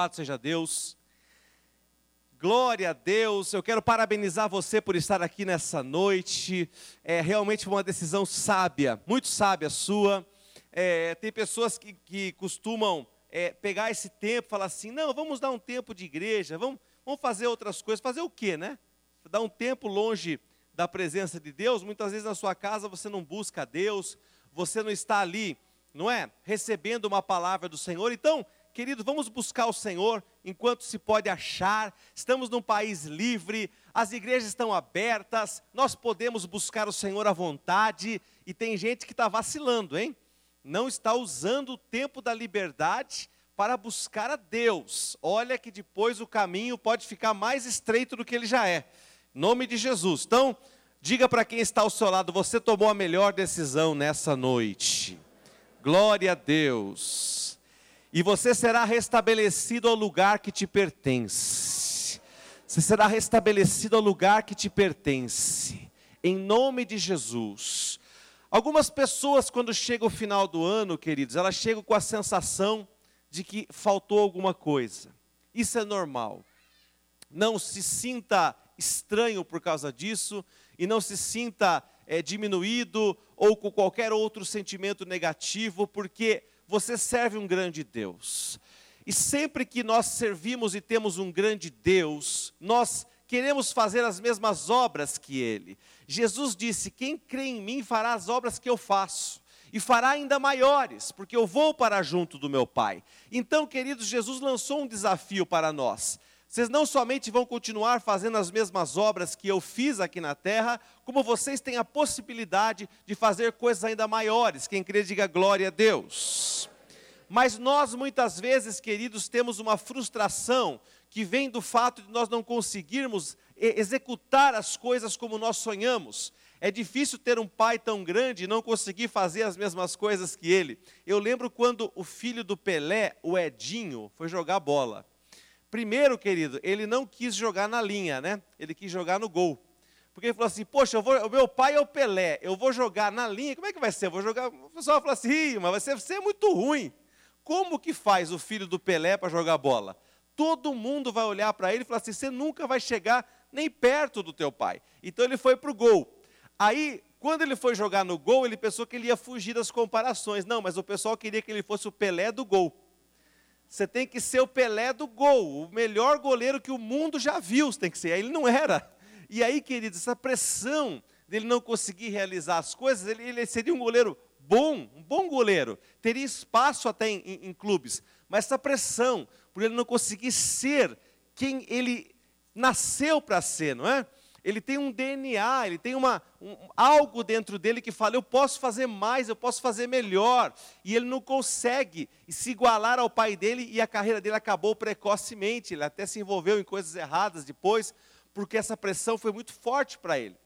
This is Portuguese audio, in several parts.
Louvado seja Deus. Glória a Deus. Eu quero parabenizar você por estar aqui nessa noite. É realmente uma decisão sábia, muito sábia sua. É, tem pessoas que, que costumam é, pegar esse tempo falar assim: não, vamos dar um tempo de igreja, vamos, vamos fazer outras coisas. Fazer o quê, né? Dar um tempo longe da presença de Deus. Muitas vezes na sua casa você não busca Deus, você não está ali, não é? Recebendo uma palavra do Senhor. Então, Querido, vamos buscar o Senhor enquanto se pode achar. Estamos num país livre, as igrejas estão abertas, nós podemos buscar o Senhor à vontade. E tem gente que está vacilando, hein? Não está usando o tempo da liberdade para buscar a Deus. Olha que depois o caminho pode ficar mais estreito do que ele já é. Em nome de Jesus. Então, diga para quem está ao seu lado: você tomou a melhor decisão nessa noite. Glória a Deus e você será restabelecido ao lugar que te pertence. Você será restabelecido ao lugar que te pertence, em nome de Jesus. Algumas pessoas, quando chega o final do ano, queridos, elas chegam com a sensação de que faltou alguma coisa. Isso é normal. Não se sinta estranho por causa disso e não se sinta é, diminuído ou com qualquer outro sentimento negativo, porque você serve um grande Deus. E sempre que nós servimos e temos um grande Deus, nós queremos fazer as mesmas obras que Ele. Jesus disse: Quem crê em mim fará as obras que eu faço, e fará ainda maiores, porque eu vou para junto do meu Pai. Então, queridos, Jesus lançou um desafio para nós. Vocês não somente vão continuar fazendo as mesmas obras que eu fiz aqui na terra, como vocês têm a possibilidade de fazer coisas ainda maiores. Quem crê, diga glória a Deus. Mas nós, muitas vezes, queridos, temos uma frustração que vem do fato de nós não conseguirmos executar as coisas como nós sonhamos. É difícil ter um pai tão grande e não conseguir fazer as mesmas coisas que ele. Eu lembro quando o filho do Pelé, o Edinho, foi jogar bola. Primeiro, querido, ele não quis jogar na linha, né? Ele quis jogar no gol. Porque ele falou assim: Poxa, vou, o meu pai é o Pelé, eu vou jogar na linha, como é que vai ser? Eu vou jogar. O pessoal falou assim: mas vai ser, ser muito ruim. Como que faz o filho do Pelé para jogar bola? Todo mundo vai olhar para ele e falar assim: Você nunca vai chegar nem perto do teu pai. Então ele foi para o gol. Aí, quando ele foi jogar no gol, ele pensou que ele ia fugir das comparações. Não, mas o pessoal queria que ele fosse o Pelé do gol. Você tem que ser o Pelé do gol, o melhor goleiro que o mundo já viu, tem que ser. Ele não era. E aí, queridos, essa pressão dele não conseguir realizar as coisas, ele, ele seria um goleiro bom, um bom goleiro, teria espaço até em, em, em clubes, mas essa pressão, por ele não conseguir ser quem ele nasceu para ser, não é? Ele tem um DNA, ele tem uma, um, algo dentro dele que fala: eu posso fazer mais, eu posso fazer melhor. E ele não consegue se igualar ao pai dele, e a carreira dele acabou precocemente. Ele até se envolveu em coisas erradas depois, porque essa pressão foi muito forte para ele.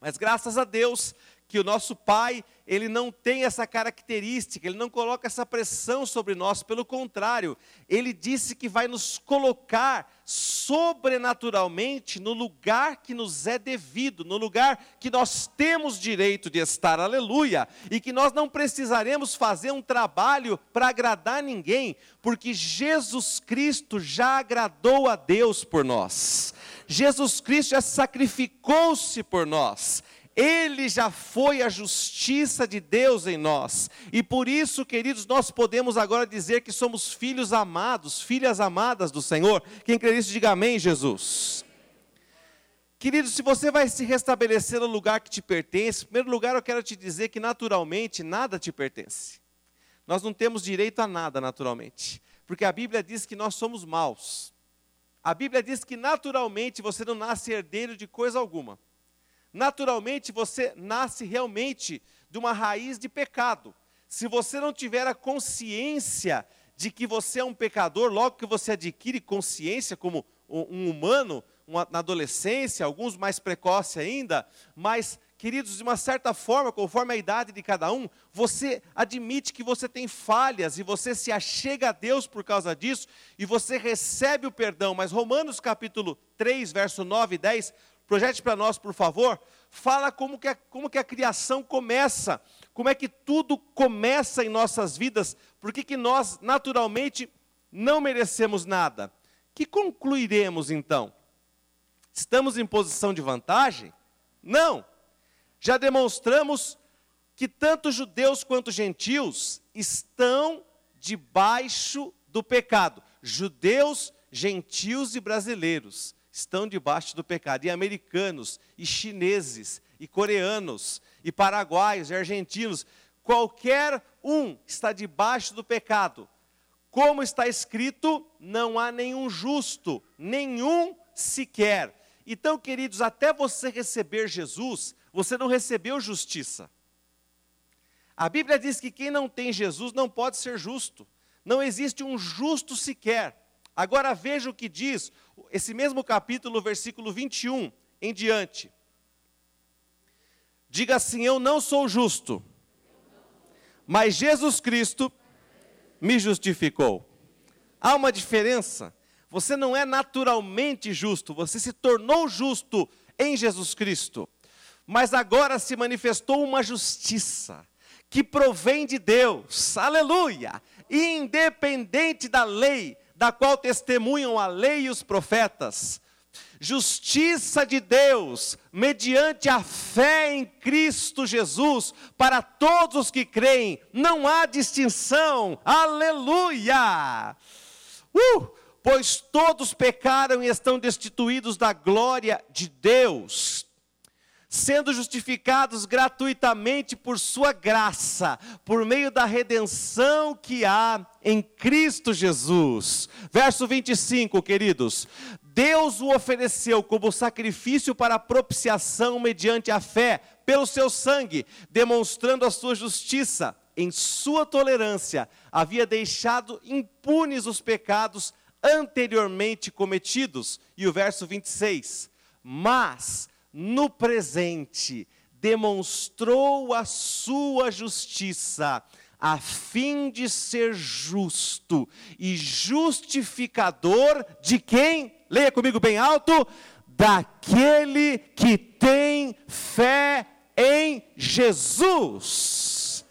Mas graças a Deus que o nosso pai, ele não tem essa característica, ele não coloca essa pressão sobre nós, pelo contrário, ele disse que vai nos colocar sobrenaturalmente no lugar que nos é devido, no lugar que nós temos direito de estar, aleluia, e que nós não precisaremos fazer um trabalho para agradar ninguém, porque Jesus Cristo já agradou a Deus por nós. Jesus Cristo já sacrificou-se por nós. Ele já foi a justiça de Deus em nós. E por isso, queridos, nós podemos agora dizer que somos filhos amados, filhas amadas do Senhor. Quem crê nisso, diga amém, Jesus. Queridos, se você vai se restabelecer no lugar que te pertence, em primeiro lugar eu quero te dizer que naturalmente nada te pertence. Nós não temos direito a nada naturalmente, porque a Bíblia diz que nós somos maus. A Bíblia diz que naturalmente você não nasce herdeiro de coisa alguma naturalmente você nasce realmente de uma raiz de pecado. Se você não tiver a consciência de que você é um pecador, logo que você adquire consciência como um humano, uma, na adolescência, alguns mais precoce ainda, mas, queridos, de uma certa forma, conforme a idade de cada um, você admite que você tem falhas e você se achega a Deus por causa disso e você recebe o perdão. Mas Romanos capítulo 3, verso 9 e 10 projete para nós, por favor, fala como que, a, como que a criação começa, como é que tudo começa em nossas vidas, por que nós naturalmente não merecemos nada. Que concluiremos então? Estamos em posição de vantagem? Não. Já demonstramos que tanto judeus quanto gentios estão debaixo do pecado. Judeus, gentios e brasileiros estão debaixo do pecado. E americanos, e chineses, e coreanos, e paraguaios, e argentinos, qualquer um está debaixo do pecado. Como está escrito, não há nenhum justo, nenhum sequer. Então, queridos, até você receber Jesus, você não recebeu justiça. A Bíblia diz que quem não tem Jesus não pode ser justo. Não existe um justo sequer. Agora veja o que diz esse mesmo capítulo, versículo 21 em diante. Diga assim: Eu não sou justo, mas Jesus Cristo me justificou. Há uma diferença. Você não é naturalmente justo, você se tornou justo em Jesus Cristo. Mas agora se manifestou uma justiça que provém de Deus, aleluia, independente da lei, da qual testemunham a lei e os profetas. Justiça de Deus, mediante a fé em Cristo Jesus, para todos os que creem, não há distinção, aleluia! Uh, pois todos pecaram e estão destituídos da glória de Deus sendo justificados gratuitamente por Sua graça, por meio da redenção que há em Cristo Jesus. Verso 25, queridos. Deus o ofereceu como sacrifício para propiciação mediante a fé, pelo seu sangue, demonstrando a sua justiça. Em sua tolerância, havia deixado impunes os pecados anteriormente cometidos. E o verso 26. Mas no presente, demonstrou a sua justiça, a fim de ser justo e justificador de quem? Leia comigo bem alto: daquele que tem fé em Jesus.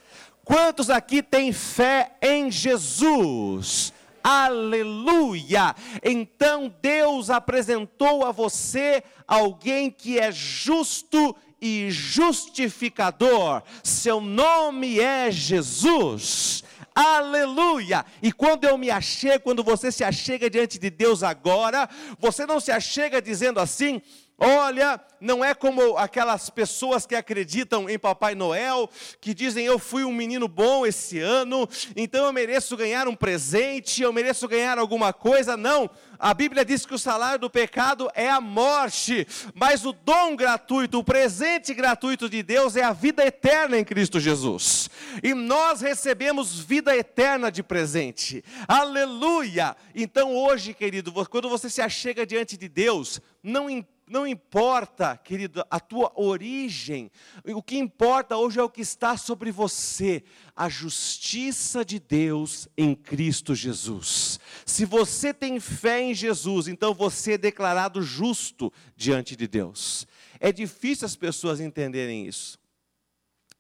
Quantos aqui têm fé em Jesus? Aleluia! Então Deus apresentou a você alguém que é justo e justificador. Seu nome é Jesus. Aleluia! E quando eu me achego, quando você se achega diante de Deus agora, você não se achega dizendo assim: Olha, não é como aquelas pessoas que acreditam em Papai Noel, que dizem eu fui um menino bom esse ano, então eu mereço ganhar um presente, eu mereço ganhar alguma coisa. Não, a Bíblia diz que o salário do pecado é a morte, mas o dom gratuito, o presente gratuito de Deus é a vida eterna em Cristo Jesus. E nós recebemos vida eterna de presente. Aleluia! Então hoje, querido, quando você se achega diante de Deus, não importa não importa, querido, a tua origem, o que importa hoje é o que está sobre você, a justiça de Deus em Cristo Jesus. Se você tem fé em Jesus, então você é declarado justo diante de Deus. É difícil as pessoas entenderem isso.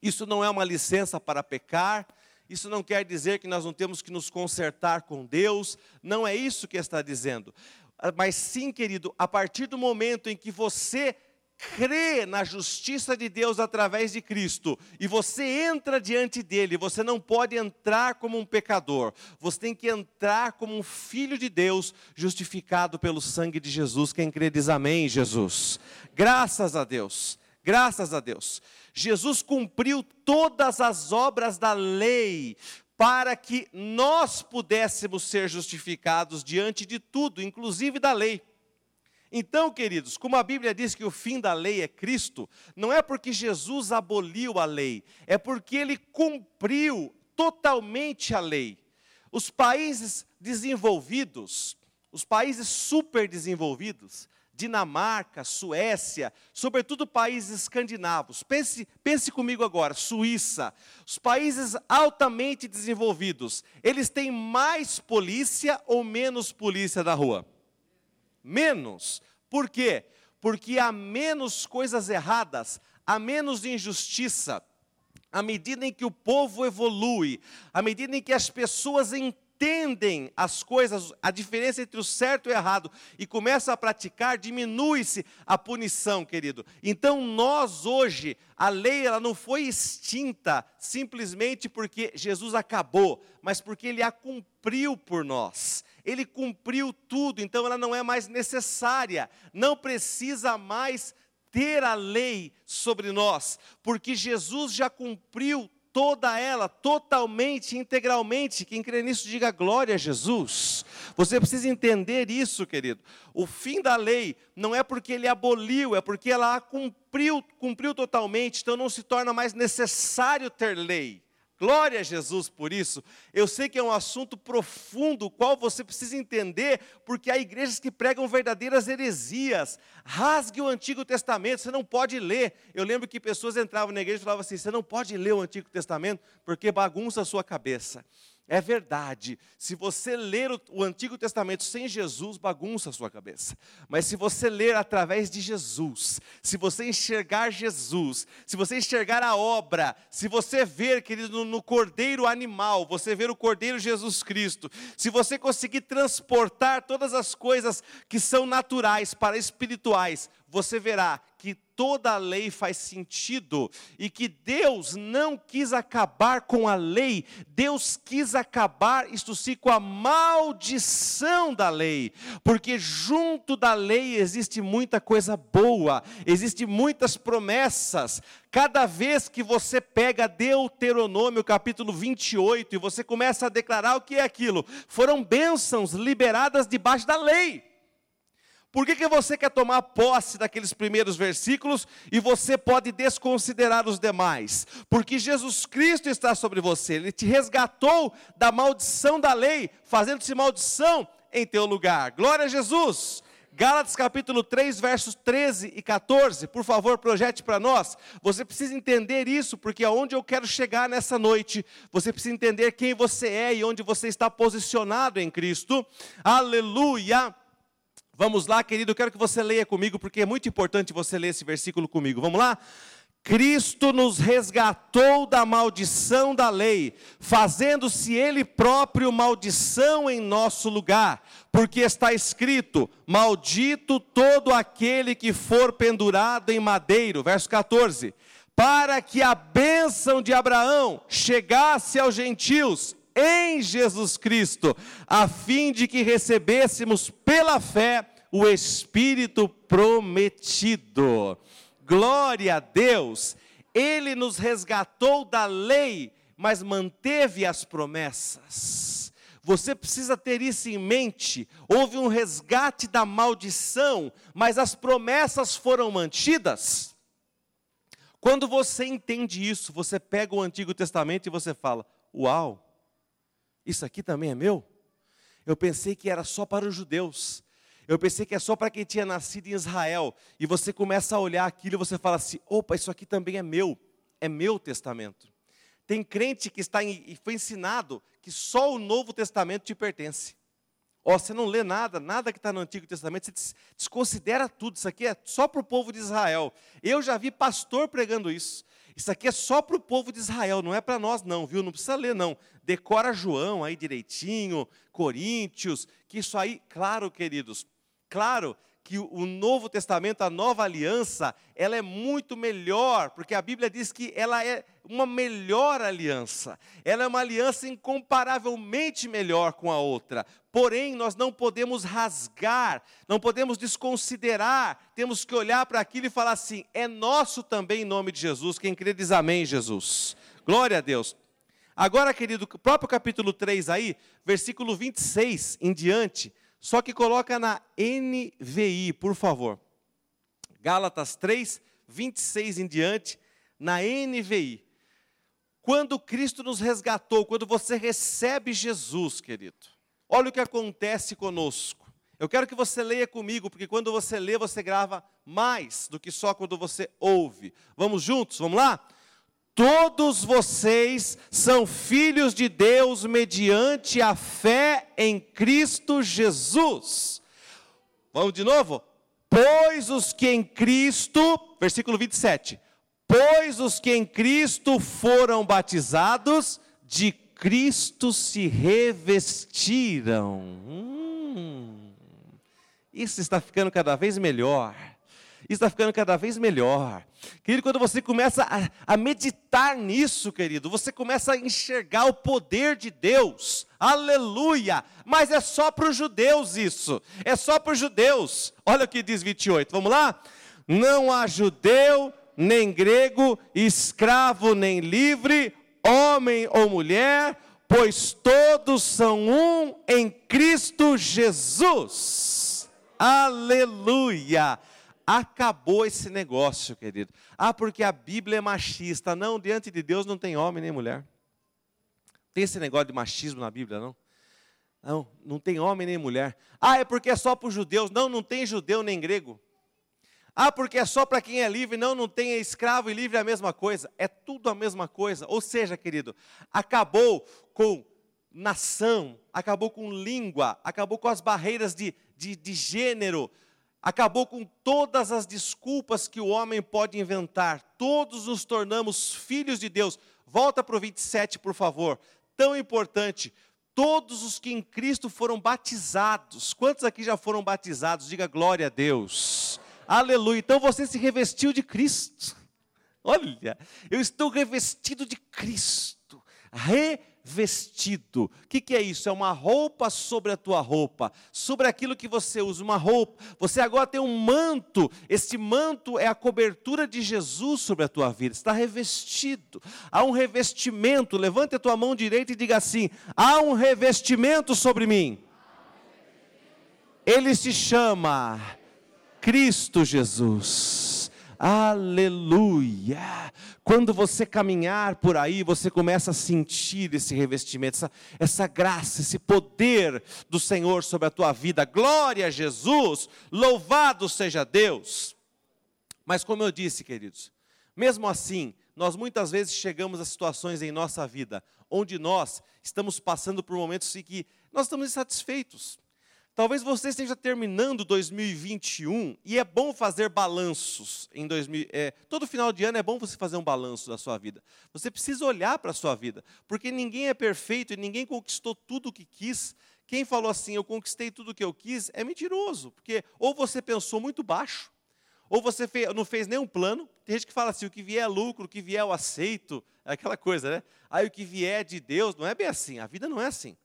Isso não é uma licença para pecar, isso não quer dizer que nós não temos que nos consertar com Deus, não é isso que está dizendo. Mas sim, querido, a partir do momento em que você crê na justiça de Deus através de Cristo e você entra diante dele, você não pode entrar como um pecador, você tem que entrar como um filho de Deus, justificado pelo sangue de Jesus. Quem crê diz amém, Jesus. Graças a Deus, graças a Deus. Jesus cumpriu todas as obras da lei para que nós pudéssemos ser justificados diante de tudo, inclusive da lei. Então, queridos, como a Bíblia diz que o fim da lei é Cristo, não é porque Jesus aboliu a lei, é porque ele cumpriu totalmente a lei. Os países desenvolvidos, os países super desenvolvidos, Dinamarca, Suécia, sobretudo países escandinavos. Pense, pense comigo agora, Suíça, os países altamente desenvolvidos, eles têm mais polícia ou menos polícia na rua? Menos. Por quê? Porque há menos coisas erradas, há menos injustiça. À medida em que o povo evolui, à medida em que as pessoas entendem, entendem as coisas, a diferença entre o certo e o errado, e começam a praticar, diminui-se a punição, querido. Então, nós hoje, a lei ela não foi extinta simplesmente porque Jesus acabou, mas porque ele a cumpriu por nós. Ele cumpriu tudo, então ela não é mais necessária, não precisa mais ter a lei sobre nós, porque Jesus já cumpriu toda ela, totalmente, integralmente. Quem crê nisso, diga glória a Jesus. Você precisa entender isso, querido. O fim da lei não é porque ele aboliu, é porque ela a cumpriu, cumpriu totalmente, então não se torna mais necessário ter lei. Glória a Jesus por isso. Eu sei que é um assunto profundo, o qual você precisa entender, porque há igrejas que pregam verdadeiras heresias. Rasgue o Antigo Testamento, você não pode ler. Eu lembro que pessoas entravam na igreja e falavam assim: você não pode ler o Antigo Testamento porque bagunça a sua cabeça. É verdade. Se você ler o, Antigo Testamento sem Jesus, bagunça a sua cabeça. Mas se você ler através de Jesus, se você enxergar Jesus, se você enxergar a obra, se você ver, querido, no Cordeiro animal, você ver o Cordeiro Jesus Cristo, se você conseguir transportar todas as coisas que são naturais para espirituais, você verá que toda a lei faz sentido e que Deus não quis acabar com a lei, Deus quis acabar, isto sim, com a maldição da lei, porque junto da lei existe muita coisa boa, existe muitas promessas. Cada vez que você pega Deuteronômio capítulo 28 e você começa a declarar o que é aquilo, foram bênçãos liberadas debaixo da lei. Por que, que você quer tomar posse daqueles primeiros versículos e você pode desconsiderar os demais? Porque Jesus Cristo está sobre você, Ele te resgatou da maldição da lei, fazendo-se maldição em teu lugar. Glória a Jesus! Gálatas capítulo 3, versos 13 e 14, por favor, projete para nós. Você precisa entender isso, porque aonde eu quero chegar nessa noite, você precisa entender quem você é e onde você está posicionado em Cristo. Aleluia! Vamos lá, querido, eu quero que você leia comigo, porque é muito importante você ler esse versículo comigo. Vamos lá? Cristo nos resgatou da maldição da lei, fazendo-se Ele próprio maldição em nosso lugar, porque está escrito: Maldito todo aquele que for pendurado em madeiro. Verso 14: Para que a bênção de Abraão chegasse aos gentios em Jesus Cristo, a fim de que recebêssemos pela fé o Espírito prometido. Glória a Deus! Ele nos resgatou da lei, mas manteve as promessas. Você precisa ter isso em mente. Houve um resgate da maldição, mas as promessas foram mantidas. Quando você entende isso, você pega o Antigo Testamento e você fala: Uau, isso aqui também é meu? Eu pensei que era só para os judeus. Eu pensei que é só para quem tinha nascido em Israel. E você começa a olhar aquilo e você fala assim: opa, isso aqui também é meu. É meu testamento. Tem crente que está em, foi ensinado que só o Novo Testamento te pertence. Ó, você não lê nada, nada que está no Antigo Testamento, você desconsidera tudo. Isso aqui é só para o povo de Israel. Eu já vi pastor pregando isso. Isso aqui é só para o povo de Israel, não é para nós não, viu? Não precisa ler não. Decora João aí direitinho, Coríntios, que isso aí, claro, queridos, claro que o Novo Testamento, a nova aliança, ela é muito melhor, porque a Bíblia diz que ela é uma melhor aliança. Ela é uma aliança incomparavelmente melhor com a outra. Porém, nós não podemos rasgar, não podemos desconsiderar, temos que olhar para aquilo e falar assim: é nosso também em nome de Jesus. Quem crê diz amém, Jesus. Glória a Deus. Agora, querido, próprio capítulo 3 aí, versículo 26 em diante, só que coloca na NVI, por favor. Gálatas 3, 26 em diante, na NVI. Quando Cristo nos resgatou, quando você recebe Jesus, querido, olha o que acontece conosco. Eu quero que você leia comigo, porque quando você lê, você grava mais do que só quando você ouve. Vamos juntos? Vamos lá? Todos vocês são filhos de Deus mediante a fé em Cristo Jesus. Vamos de novo? Pois os que em Cristo, versículo 27. Pois os que em Cristo foram batizados, de Cristo se revestiram. Hum, isso está ficando cada vez melhor. Está ficando cada vez melhor. Querido, quando você começa a, a, meditar nisso, querido, você começa a enxergar o poder de Deus. Aleluia! Mas é só para os judeus isso. É só para os judeus. Olha o que diz 28. Vamos lá? Não há judeu, nem grego, escravo, nem livre, homem ou mulher, pois todos são um em Cristo Jesus. Aleluia! Acabou esse negócio, querido. Ah, porque a Bíblia é machista. Não, diante de Deus não tem homem nem mulher. Tem esse negócio de machismo na Bíblia, não? Não, não tem homem nem mulher. Ah, é porque é só para os judeus. Não, não tem judeu nem grego. Ah, porque é só para quem é livre. Não, não tem escravo e livre é a mesma coisa. É tudo a mesma coisa. Ou seja, querido, acabou com nação, acabou com língua, acabou com as barreiras de, de, de gênero, acabou com todas as desculpas que o homem pode inventar. Todos nos tornamos filhos de Deus. Volta para o 27, por favor. Tão importante. Todos os que em Cristo foram batizados. Quantos aqui já foram batizados? Diga glória a Deus. Aleluia. Então você se revestiu de Cristo. Olha, eu estou revestido de Cristo. Re vestido. O que, que, é isso? É uma roupa sobre a tua roupa, sobre aquilo que você usa, uma roupa. Você agora tem um manto, esse manto é a cobertura de Jesus sobre a tua vida, está revestido. Há um revestimento, levante a tua mão direita e diga assim: há um revestimento sobre mim. Ele se chama Cristo Jesus. Aleluia! Quando você caminhar por aí, você começa a sentir esse revestimento, essa, essa graça, esse poder do Senhor sobre a tua vida. Glória a Jesus! Louvado seja Deus! Mas como eu disse, queridos, mesmo assim, nós muitas vezes chegamos a situações em nossa vida onde nós estamos passando por momentos em que nós estamos insatisfeitos. Talvez você esteja terminando 2021 e é bom fazer balanços em 2000. É, todo final de ano é bom você fazer um balanço da sua vida. Você precisa olhar para a sua vida, porque ninguém é perfeito e ninguém conquistou tudo o que quis. Quem falou assim, eu conquistei tudo o que eu quis, é mentiroso, porque ou você pensou muito baixo, ou você fez, não fez nenhum plano. Tem gente que fala assim: o que vier é lucro, o que vier eu aceito, é aquela coisa, né? Aí o que vier é de Deus, não é bem assim, a vida não é assim.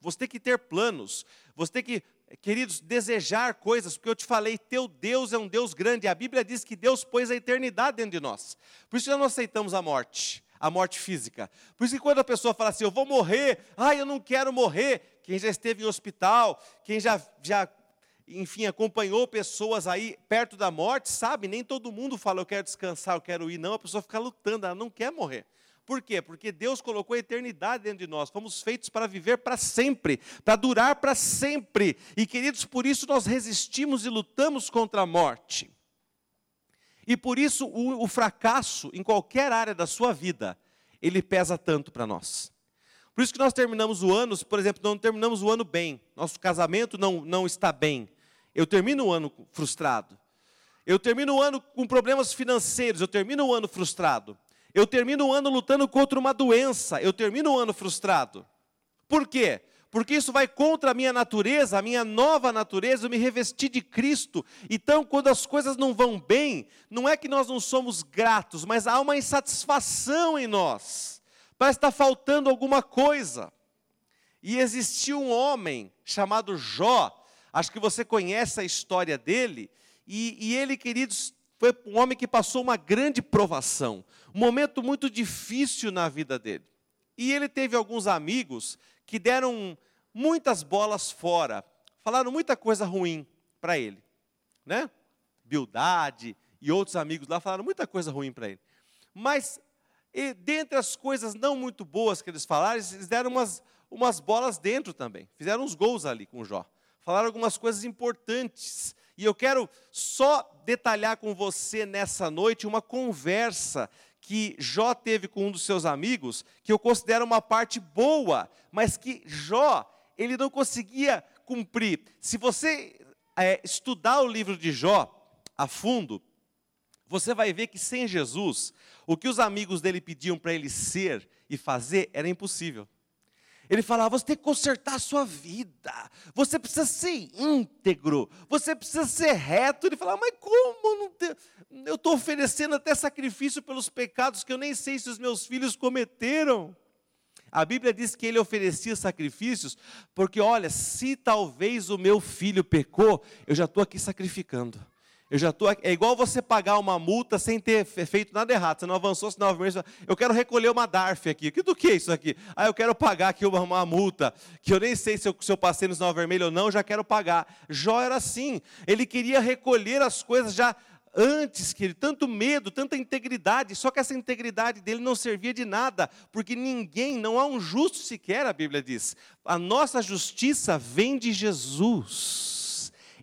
Você tem que ter planos, você tem que, queridos, desejar coisas, porque eu te falei, teu Deus é um Deus grande. A Bíblia diz que Deus pôs a eternidade dentro de nós. Por isso nós não aceitamos a morte, a morte física. Por isso que quando a pessoa fala assim, eu vou morrer, ai, eu não quero morrer. Quem já esteve em hospital, quem já, já enfim, acompanhou pessoas aí perto da morte, sabe? Nem todo mundo fala, eu quero descansar, eu quero ir. Não, a pessoa fica lutando, ela não quer morrer. Por quê? Porque Deus colocou a eternidade dentro de nós. Fomos feitos para viver para sempre, para durar para sempre. E queridos, por isso nós resistimos e lutamos contra a morte. E por isso o, o fracasso em qualquer área da sua vida, ele pesa tanto para nós. Por isso que nós terminamos o ano, por exemplo, não terminamos o ano bem. Nosso casamento não, não está bem. Eu termino o ano frustrado. Eu termino o ano com problemas financeiros, eu termino o ano frustrado. Eu termino o ano lutando contra uma doença, eu termino o ano frustrado. Por quê? Porque isso vai contra a minha natureza, a minha nova natureza, eu me revesti de Cristo. Então, quando as coisas não vão bem, não é que nós não somos gratos, mas há uma insatisfação em nós. Parece estar faltando alguma coisa. E existiu um homem chamado Jó, acho que você conhece a história dele, e, e ele, queridos, foi um homem que passou uma grande provação, momento muito difícil na vida dele. E ele teve alguns amigos que deram muitas bolas fora, falaram muita coisa ruim para ele, né? Bildade e outros amigos lá falaram muita coisa ruim para ele. Mas, e, dentre as coisas não muito boas que eles falaram, eles deram umas, umas bolas dentro também. Fizeram uns gols ali com o Jó. Falaram algumas coisas importantes e eu quero só detalhar com você nessa noite uma conversa que Jó teve com um dos seus amigos, que eu considero uma parte boa, mas que Jó, ele não conseguia cumprir. Se você é, estudar o livro de Jó a fundo, você vai ver que sem Jesus, o que os amigos dele pediam para ele ser e fazer era impossível. Ele falava: você tem que consertar a sua vida, você precisa ser íntegro, você precisa ser reto. Ele falava: mas como? Eu estou oferecendo até sacrifício pelos pecados que eu nem sei se os meus filhos cometeram. A Bíblia diz que ele oferecia sacrifícios, porque olha, se talvez o meu filho pecou, eu já estou aqui sacrificando. Eu já estou. É igual você pagar uma multa sem ter feito nada errado. Você não avançou sinal vermelho. Eu quero recolher uma DARF aqui. Que do que é isso aqui? Ah, eu quero pagar aqui uma, uma multa. Que eu nem sei se eu, se eu passei no sinal vermelho ou não, já quero pagar. Jó era assim. Ele queria recolher as coisas já antes que ele, tanto medo, tanta integridade, só que essa integridade dele não servia de nada, porque ninguém, não há um justo sequer, a Bíblia diz. A nossa justiça vem de Jesus.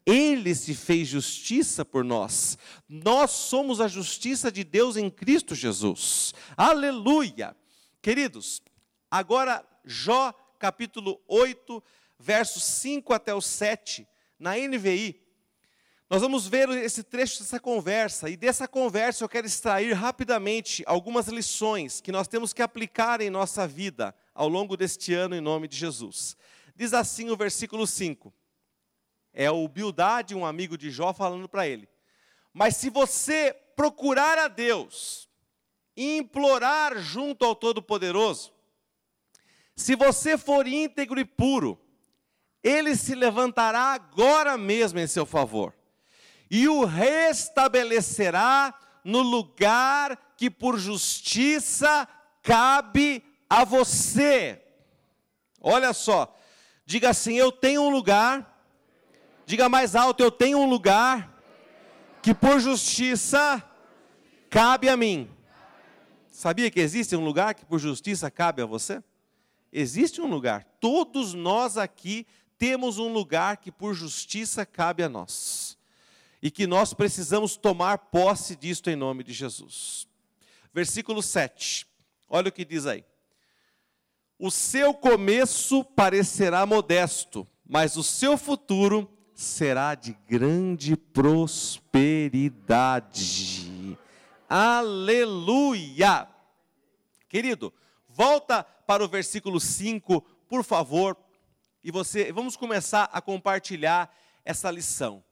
Ele se fez justiça por nós. Nós somos a justiça de Deus em Cristo Jesus. Aleluia! Queridos, agora Jó capítulo 8, versos 5 até o 7, na NVI. Nós vamos ver esse trecho dessa conversa, e dessa conversa eu quero extrair rapidamente algumas lições que nós temos que aplicar em nossa vida ao longo deste ano, em nome de Jesus. Diz assim o versículo 5. É o Bildade, um amigo de Jó, falando para ele. Mas se você procurar a Deus e implorar junto ao Todo-Poderoso, se você for íntegro e puro, ele se levantará agora mesmo em seu favor e o restabelecerá no lugar que por justiça cabe a você. Olha só, diga assim: Eu tenho um lugar Diga mais alto: Eu tenho um lugar que por justiça cabe a mim. Sabia que existe um lugar que por justiça cabe a você? Existe um lugar. Todos nós aqui temos um lugar que por justiça cabe a nós. E que nós precisamos tomar posse disto em nome de Jesus. Versículo 7. Olha o que diz aí. O seu começo parecerá modesto, mas o seu futuro será de grande prosperidade. Aleluia! Querido, volta para o versículo 5, por favor, e você, vamos começar a compartilhar essa lição.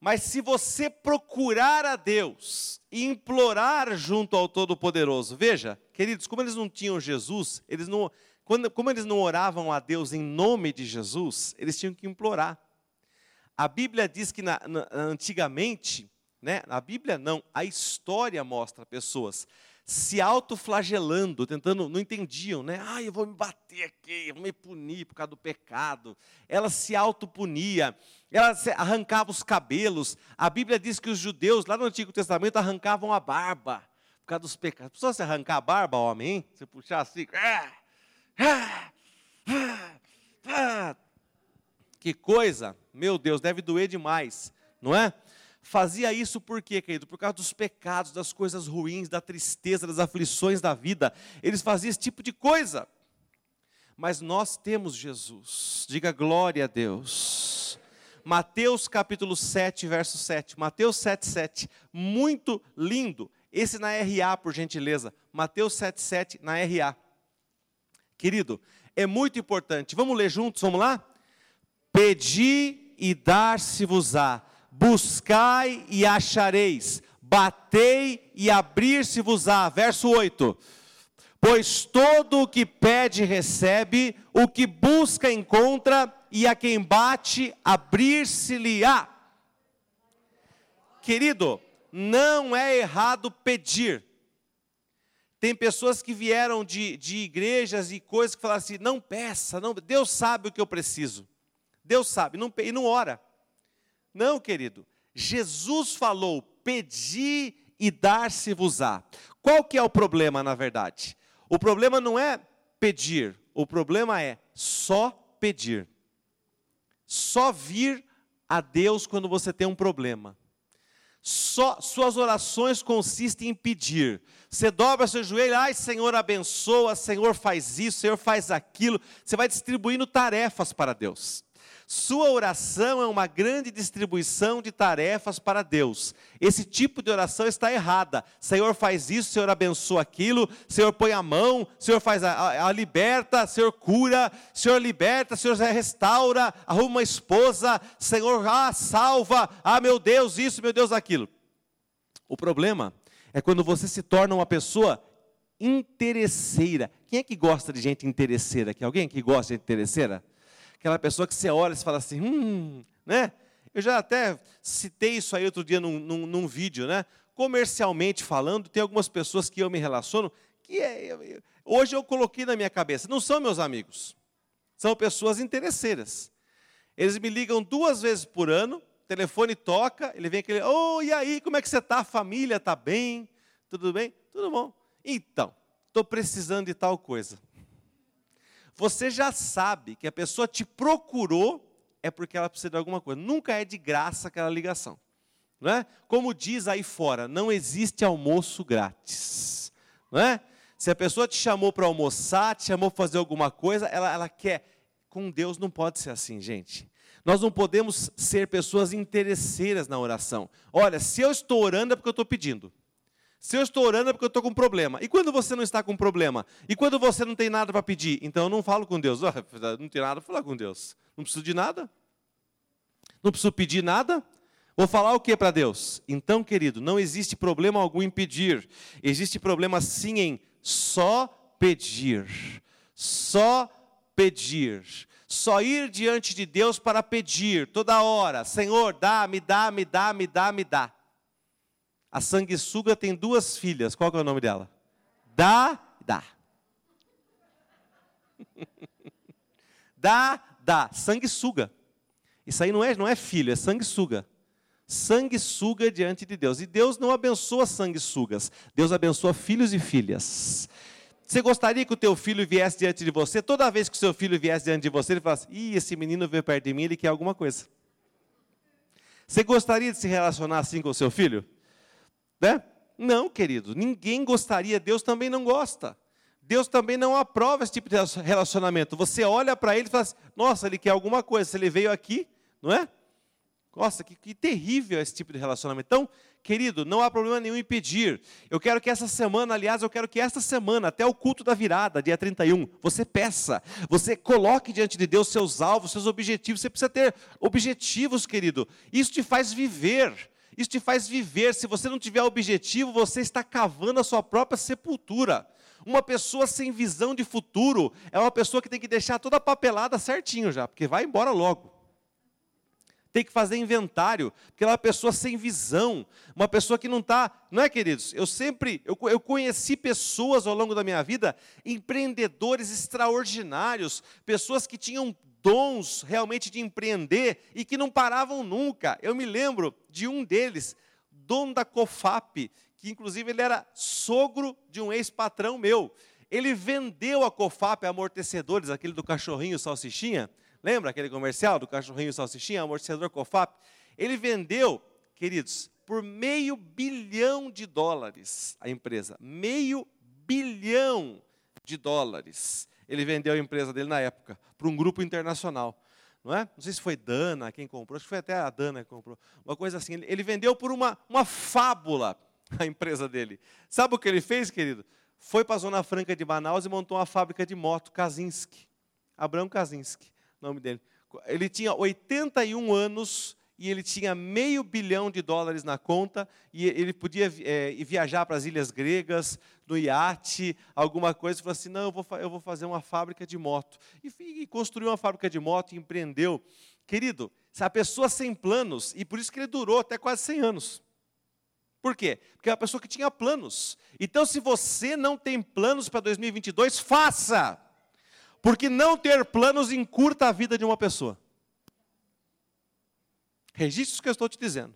Mas se você procurar a Deus e implorar junto ao Todo-Poderoso, veja, queridos, como eles não tinham Jesus, eles não, quando, como eles não oravam a Deus em nome de Jesus, eles tinham que implorar. A Bíblia diz que na, na, antigamente, né, a Bíblia não, a história mostra pessoas se autoflagelando, tentando, não entendiam, né? Ah, eu vou me bater aqui, eu vou me punir por causa do pecado. Ela se autopunia, ela arrancava os cabelos. A Bíblia diz que os judeus, lá no Antigo Testamento, arrancavam a barba por causa dos pecados. Precisa se arrancar a barba, homem, hein? Você puxar assim. Ah, ah, ah, ah que coisa, meu Deus, deve doer demais, não é? Fazia isso por quê, querido? Por causa dos pecados, das coisas ruins, da tristeza, das aflições da vida. Eles faziam esse tipo de coisa. Mas nós temos Jesus. Diga glória a Deus. Mateus capítulo 7, verso 7. Mateus 7, 7. Muito lindo. Esse na RA, por gentileza. Mateus 7, 7 na RA. Querido, é muito importante. Vamos ler juntos, vamos lá? Pedi e dar-se-vos-á, buscai e achareis, batei e abrir-se-vos-á. Verso 8. Pois todo o que pede recebe, o que busca encontra, e a quem bate abrir-se-lhe-á. Querido, não é errado pedir. Tem pessoas que vieram de, de igrejas e coisas que falaram assim: não peça, não, Deus sabe o que eu preciso. Deus sabe, não, e não ora. Não, querido. Jesus falou: pedi e dar-se-vos-á. Qual que é o problema, na verdade? O problema não é pedir, o problema é só pedir. Só vir a Deus quando você tem um problema. Só, suas orações consistem em pedir. Você dobra seu joelho, ai Senhor abençoa, Senhor faz isso, Senhor faz aquilo. Você vai distribuindo tarefas para Deus. Sua oração é uma grande distribuição de tarefas para Deus. Esse tipo de oração está errada. Senhor faz isso, Senhor abençoa aquilo, Senhor põe a mão, Senhor faz a, a, a liberta, Senhor cura, Senhor liberta, Senhor restaura, arruma uma esposa, Senhor ah, salva, ah meu Deus, isso, meu Deus, aquilo. O problema é quando você se torna uma pessoa interesseira. Quem é que gosta de gente interesseira aqui? Alguém que gosta de gente interesseira? Aquela pessoa que você olha e fala assim, hum, né? Eu já até citei isso aí outro dia num, num, num vídeo, né? Comercialmente falando, tem algumas pessoas que eu me relaciono que é, hoje eu coloquei na minha cabeça, não são meus amigos, são pessoas interesseiras. Eles me ligam duas vezes por ano, telefone toca, ele vem aquele, oh, e aí, como é que você está? A família está bem? Tudo bem? Tudo bom. Então, estou precisando de tal coisa. Você já sabe que a pessoa te procurou é porque ela precisa de alguma coisa. Nunca é de graça aquela ligação. Não é? Como diz aí fora, não existe almoço grátis. Não é? Se a pessoa te chamou para almoçar, te chamou para fazer alguma coisa, ela, ela quer. Com Deus não pode ser assim, gente. Nós não podemos ser pessoas interesseiras na oração. Olha, se eu estou orando é porque eu estou pedindo. Se eu estou orando é porque eu estou com problema. E quando você não está com problema? E quando você não tem nada para pedir? Então eu não falo com Deus. Não tem nada para falar com Deus. Não preciso de nada. Não preciso pedir nada. Vou falar o que para Deus? Então, querido, não existe problema algum em pedir. Existe problema sim em só pedir. Só pedir. Só ir diante de Deus para pedir toda hora. Senhor, dá, me dá, me dá, me dá, me dá. A sanguessuga tem duas filhas. Qual é o nome dela? Dá, dá. dá, dá. Sanguessuga. Isso aí não é, não é filho, é sanguessuga. Sanguessuga diante de Deus. E Deus não abençoa sanguessugas. Deus abençoa filhos e filhas. Você gostaria que o teu filho viesse diante de você? Toda vez que o seu filho viesse diante de você, ele falasse: Ih, esse menino veio perto de mim, ele quer alguma coisa. Você gostaria de se relacionar assim com o seu filho? Né? Não, querido, ninguém gostaria, Deus também não gosta. Deus também não aprova esse tipo de relacionamento. Você olha para ele e fala assim, nossa, ele quer alguma coisa, se ele veio aqui, não é? Nossa, que, que terrível esse tipo de relacionamento. Então, querido, não há problema nenhum em pedir. Eu quero que essa semana, aliás, eu quero que esta semana, até o culto da virada, dia 31, você peça, você coloque diante de Deus seus alvos, seus objetivos. Você precisa ter objetivos, querido. Isso te faz viver. Isso te faz viver. Se você não tiver objetivo, você está cavando a sua própria sepultura. Uma pessoa sem visão de futuro é uma pessoa que tem que deixar toda a papelada certinho já, porque vai embora logo. Tem que fazer inventário, porque ela é uma pessoa sem visão, uma pessoa que não está. Não é, queridos? Eu sempre, eu, eu conheci pessoas ao longo da minha vida, empreendedores extraordinários, pessoas que tinham dons realmente de empreender e que não paravam nunca. Eu me lembro de um deles, dono da COFAP, que inclusive ele era sogro de um ex-patrão meu. Ele vendeu a COFAP amortecedores, aquele do cachorrinho salsichinha. Lembra aquele comercial do cachorrinho salsichinha, amortecedor COFAP? Ele vendeu, queridos, por meio bilhão de dólares a empresa. Meio bilhão de dólares ele vendeu a empresa dele na época para um grupo internacional. Não, é? não sei se foi Dana quem comprou, acho que foi até a Dana que comprou. Uma coisa assim, ele vendeu por uma, uma fábula a empresa dele. Sabe o que ele fez, querido? Foi para a Zona Franca de Manaus e montou uma fábrica de moto, Kaczynski. Abraão Kaczynski, nome dele. Ele tinha 81 anos e ele tinha meio bilhão de dólares na conta e ele podia é, viajar para as ilhas gregas, no iate, alguma coisa, falou assim, não, eu vou, eu vou fazer uma fábrica de moto. E, e construiu uma fábrica de moto e empreendeu. Querido, a pessoa sem planos, e por isso que ele durou até quase 100 anos. Por quê? Porque é uma pessoa que tinha planos. Então, se você não tem planos para 2022, faça! Porque não ter planos encurta a vida de uma pessoa. Registre o que eu estou te dizendo.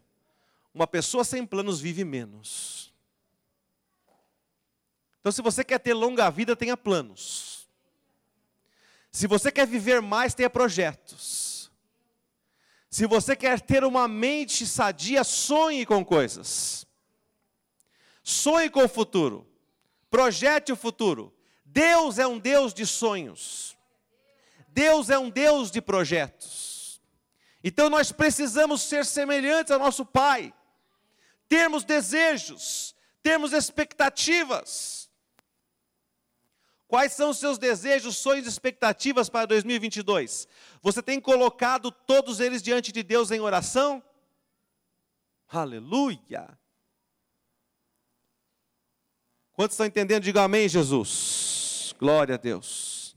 Uma pessoa sem planos vive menos. Então, se você quer ter longa vida, tenha planos. Se você quer viver mais, tenha projetos. Se você quer ter uma mente sadia, sonhe com coisas. Sonhe com o futuro. Projete o futuro. Deus é um Deus de sonhos. Deus é um Deus de projetos. Então nós precisamos ser semelhantes ao nosso Pai, termos desejos, termos expectativas. Quais são os seus desejos, sonhos e expectativas para 2022? Você tem colocado todos eles diante de Deus em oração? Aleluia! Quantos estão entendendo? Diga amém, Jesus. Glória a Deus.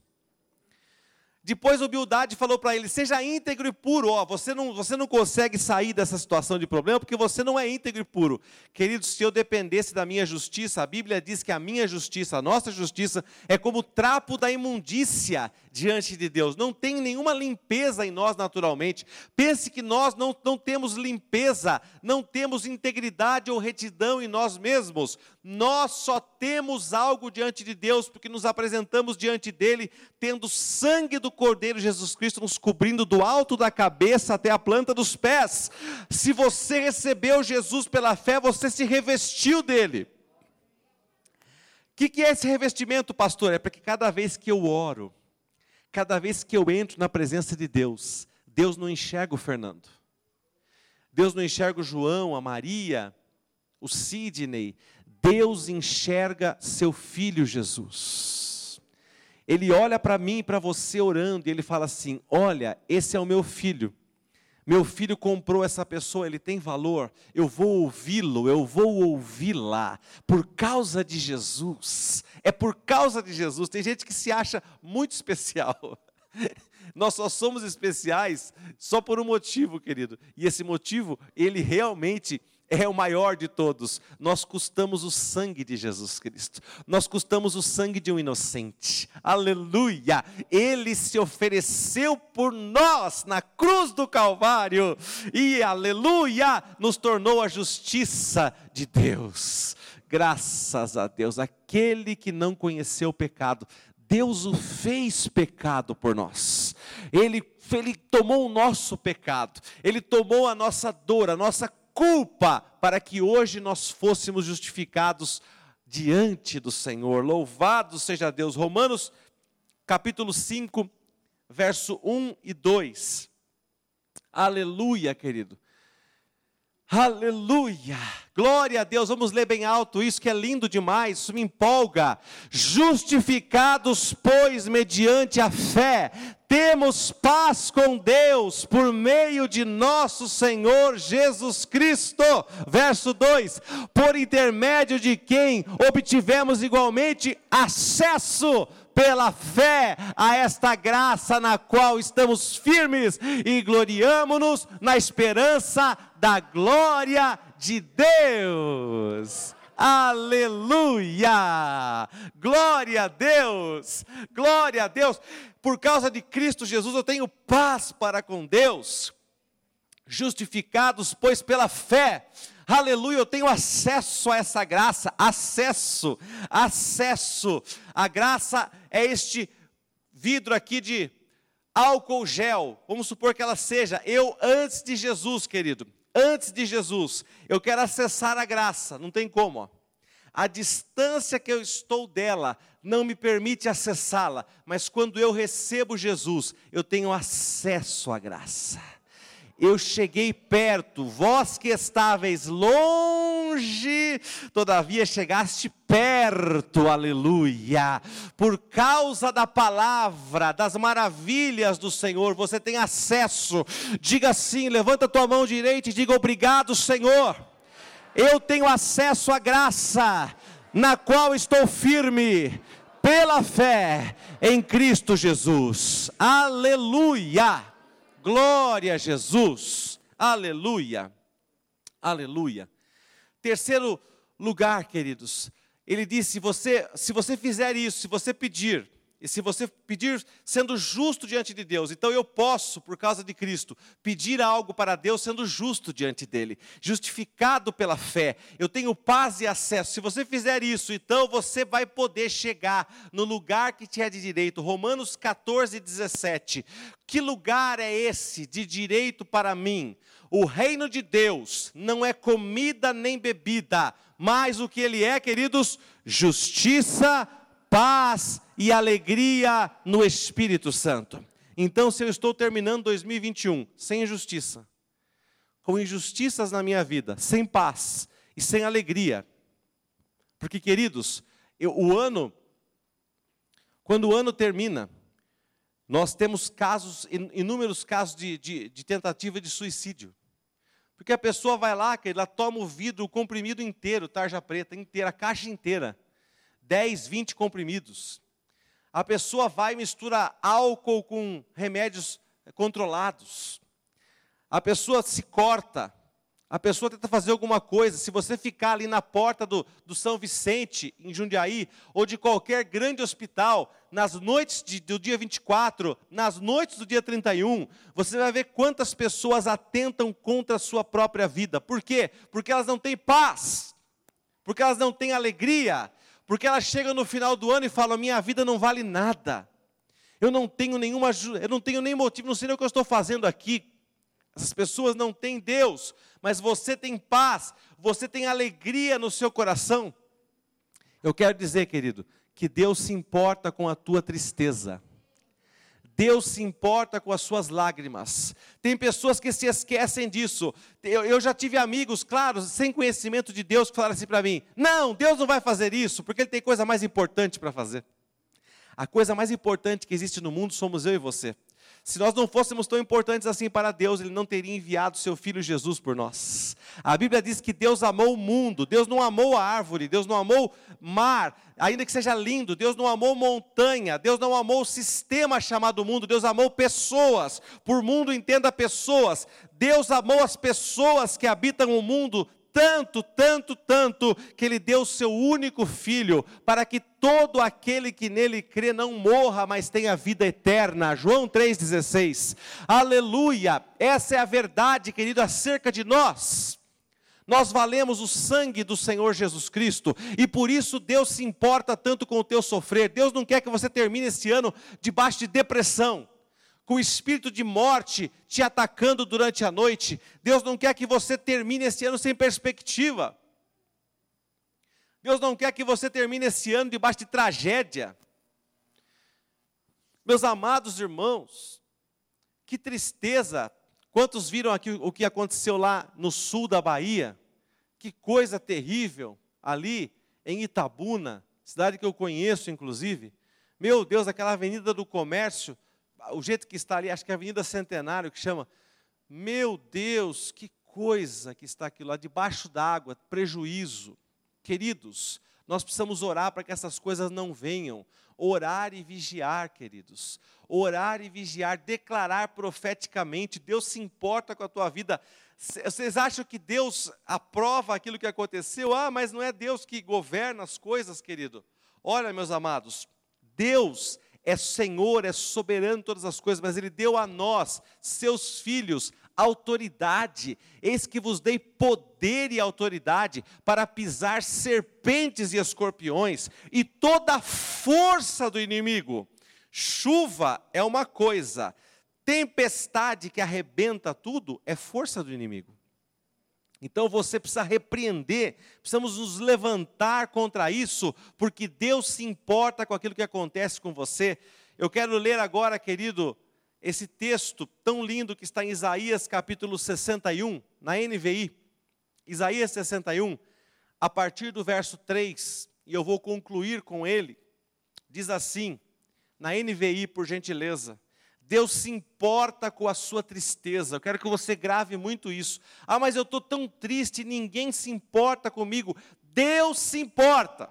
Depois o Bildade falou para ele: seja íntegro e puro. Ó, você, não, você não consegue sair dessa situação de problema porque você não é íntegro e puro. Queridos, se eu dependesse da minha justiça, a Bíblia diz que a minha justiça, a nossa justiça, é como o trapo da imundícia diante de Deus. Não tem nenhuma limpeza em nós naturalmente. Pense que nós não, não temos limpeza, não temos integridade ou retidão em nós mesmos. Nós só temos algo diante de Deus porque nos apresentamos diante dele, tendo sangue do Cordeiro Jesus Cristo nos cobrindo do alto da cabeça até a planta dos pés. Se você recebeu Jesus pela fé, você se revestiu dele. O que, que é esse revestimento, pastor? É para que cada vez que eu oro, cada vez que eu entro na presença de Deus, Deus não enxerga o Fernando. Deus não enxerga o João, a Maria, o Sidney. Deus enxerga seu filho Jesus. Ele olha para mim e para você orando e ele fala assim: Olha, esse é o meu filho. Meu filho comprou essa pessoa, ele tem valor, eu vou ouvi-lo, eu vou ouvi-la, por causa de Jesus. É por causa de Jesus. Tem gente que se acha muito especial. Nós só somos especiais só por um motivo, querido. E esse motivo, ele realmente é o maior de todos. Nós custamos o sangue de Jesus Cristo. Nós custamos o sangue de um inocente. Aleluia! Ele se ofereceu por nós na cruz do Calvário e aleluia, nos tornou a justiça de Deus. Graças a Deus, aquele que não conheceu o pecado, Deus o fez pecado por nós. Ele, ele tomou o nosso pecado, ele tomou a nossa dor, a nossa culpa para que hoje nós fôssemos justificados diante do Senhor. Louvado seja Deus. Romanos capítulo 5, verso 1 e 2. Aleluia, querido. Aleluia! Glória a Deus, vamos ler bem alto isso que é lindo demais, isso me empolga. Justificados, pois, mediante a fé, temos paz com Deus por meio de nosso Senhor Jesus Cristo. Verso 2: Por intermédio de quem obtivemos igualmente acesso pela fé a esta graça na qual estamos firmes e gloriamo-nos na esperança da glória de Deus. Aleluia! Glória a Deus! Glória a Deus! Por causa de Cristo Jesus eu tenho paz para com Deus. Justificados, pois, pela fé, aleluia, eu tenho acesso a essa graça, acesso, acesso. A graça é este vidro aqui de álcool gel, vamos supor que ela seja, eu antes de Jesus, querido, antes de Jesus, eu quero acessar a graça, não tem como. A distância que eu estou dela não me permite acessá-la, mas quando eu recebo Jesus, eu tenho acesso à graça eu cheguei perto, vós que estáveis longe, todavia chegaste perto, aleluia. Por causa da palavra, das maravilhas do Senhor, você tem acesso. Diga assim, levanta tua mão direita e diga obrigado, Senhor. Eu tenho acesso à graça, na qual estou firme pela fé em Cristo Jesus. Aleluia. Glória a Jesus. Aleluia. Aleluia. Terceiro lugar, queridos. Ele disse: você, se você fizer isso, se você pedir, e se você pedir sendo justo diante de Deus, então eu posso, por causa de Cristo, pedir algo para Deus sendo justo diante dele, justificado pela fé. Eu tenho paz e acesso. Se você fizer isso, então você vai poder chegar no lugar que te é de direito. Romanos 14, 17. Que lugar é esse de direito para mim? O reino de Deus não é comida nem bebida, mas o que ele é, queridos? Justiça, paz e alegria no Espírito Santo. Então, se eu estou terminando 2021 sem injustiça, com injustiças na minha vida, sem paz e sem alegria, porque, queridos, eu, o ano, quando o ano termina, nós temos casos, inúmeros casos de, de, de tentativa de suicídio. Porque a pessoa vai lá, ela toma o vidro, o comprimido inteiro, tarja preta inteira, a caixa inteira. 10, 20 comprimidos. A pessoa vai e mistura álcool com remédios controlados. A pessoa se corta, a pessoa tenta fazer alguma coisa, se você ficar ali na porta do, do São Vicente, em Jundiaí, ou de qualquer grande hospital, nas noites de, do dia 24, nas noites do dia 31, você vai ver quantas pessoas atentam contra a sua própria vida. Por quê? Porque elas não têm paz, porque elas não têm alegria, porque elas chegam no final do ano e falam: minha vida não vale nada. Eu não tenho nenhuma, eu não tenho nem motivo, não sei nem o que eu estou fazendo aqui. Essas pessoas não têm Deus, mas você tem paz, você tem alegria no seu coração. Eu quero dizer, querido, que Deus se importa com a tua tristeza. Deus se importa com as suas lágrimas. Tem pessoas que se esquecem disso. Eu, eu já tive amigos, claro, sem conhecimento de Deus, que falaram assim para mim: não, Deus não vai fazer isso, porque Ele tem coisa mais importante para fazer. A coisa mais importante que existe no mundo somos eu e você. Se nós não fôssemos tão importantes assim para Deus, Ele não teria enviado seu Filho Jesus por nós. A Bíblia diz que Deus amou o mundo, Deus não amou a árvore, Deus não amou mar, ainda que seja lindo, Deus não amou montanha, Deus não amou o sistema chamado mundo, Deus amou pessoas. Por mundo, entenda pessoas. Deus amou as pessoas que habitam o mundo tanto, tanto, tanto, que ele deu o seu único filho, para que todo aquele que nele crê não morra, mas tenha vida eterna. João 3,16. Aleluia! Essa é a verdade, querido, acerca de nós. Nós valemos o sangue do Senhor Jesus Cristo e por isso Deus se importa tanto com o teu sofrer. Deus não quer que você termine esse ano debaixo de depressão com o espírito de morte te atacando durante a noite. Deus não quer que você termine esse ano sem perspectiva. Deus não quer que você termine esse ano debaixo de tragédia. Meus amados irmãos, que tristeza. Quantos viram aqui o que aconteceu lá no sul da Bahia? Que coisa terrível ali em Itabuna, cidade que eu conheço inclusive. Meu Deus, aquela avenida do comércio o jeito que está ali, acho que é a Avenida Centenário, que chama. Meu Deus, que coisa que está aquilo lá, debaixo d'água, prejuízo. Queridos, nós precisamos orar para que essas coisas não venham. Orar e vigiar, queridos. Orar e vigiar, declarar profeticamente. Deus se importa com a tua vida. Vocês acham que Deus aprova aquilo que aconteceu? Ah, mas não é Deus que governa as coisas, querido. Olha, meus amados, Deus é Senhor, é soberano em todas as coisas, mas Ele deu a nós, seus filhos, autoridade. Eis que vos dei poder e autoridade para pisar serpentes e escorpiões e toda a força do inimigo. Chuva é uma coisa, tempestade que arrebenta tudo é força do inimigo. Então você precisa repreender, precisamos nos levantar contra isso, porque Deus se importa com aquilo que acontece com você. Eu quero ler agora, querido, esse texto tão lindo que está em Isaías capítulo 61, na NVI. Isaías 61, a partir do verso 3, e eu vou concluir com ele. Diz assim, na NVI, por gentileza: Deus se importa com a sua tristeza. Eu quero que você grave muito isso. Ah, mas eu estou tão triste, ninguém se importa comigo. Deus se importa.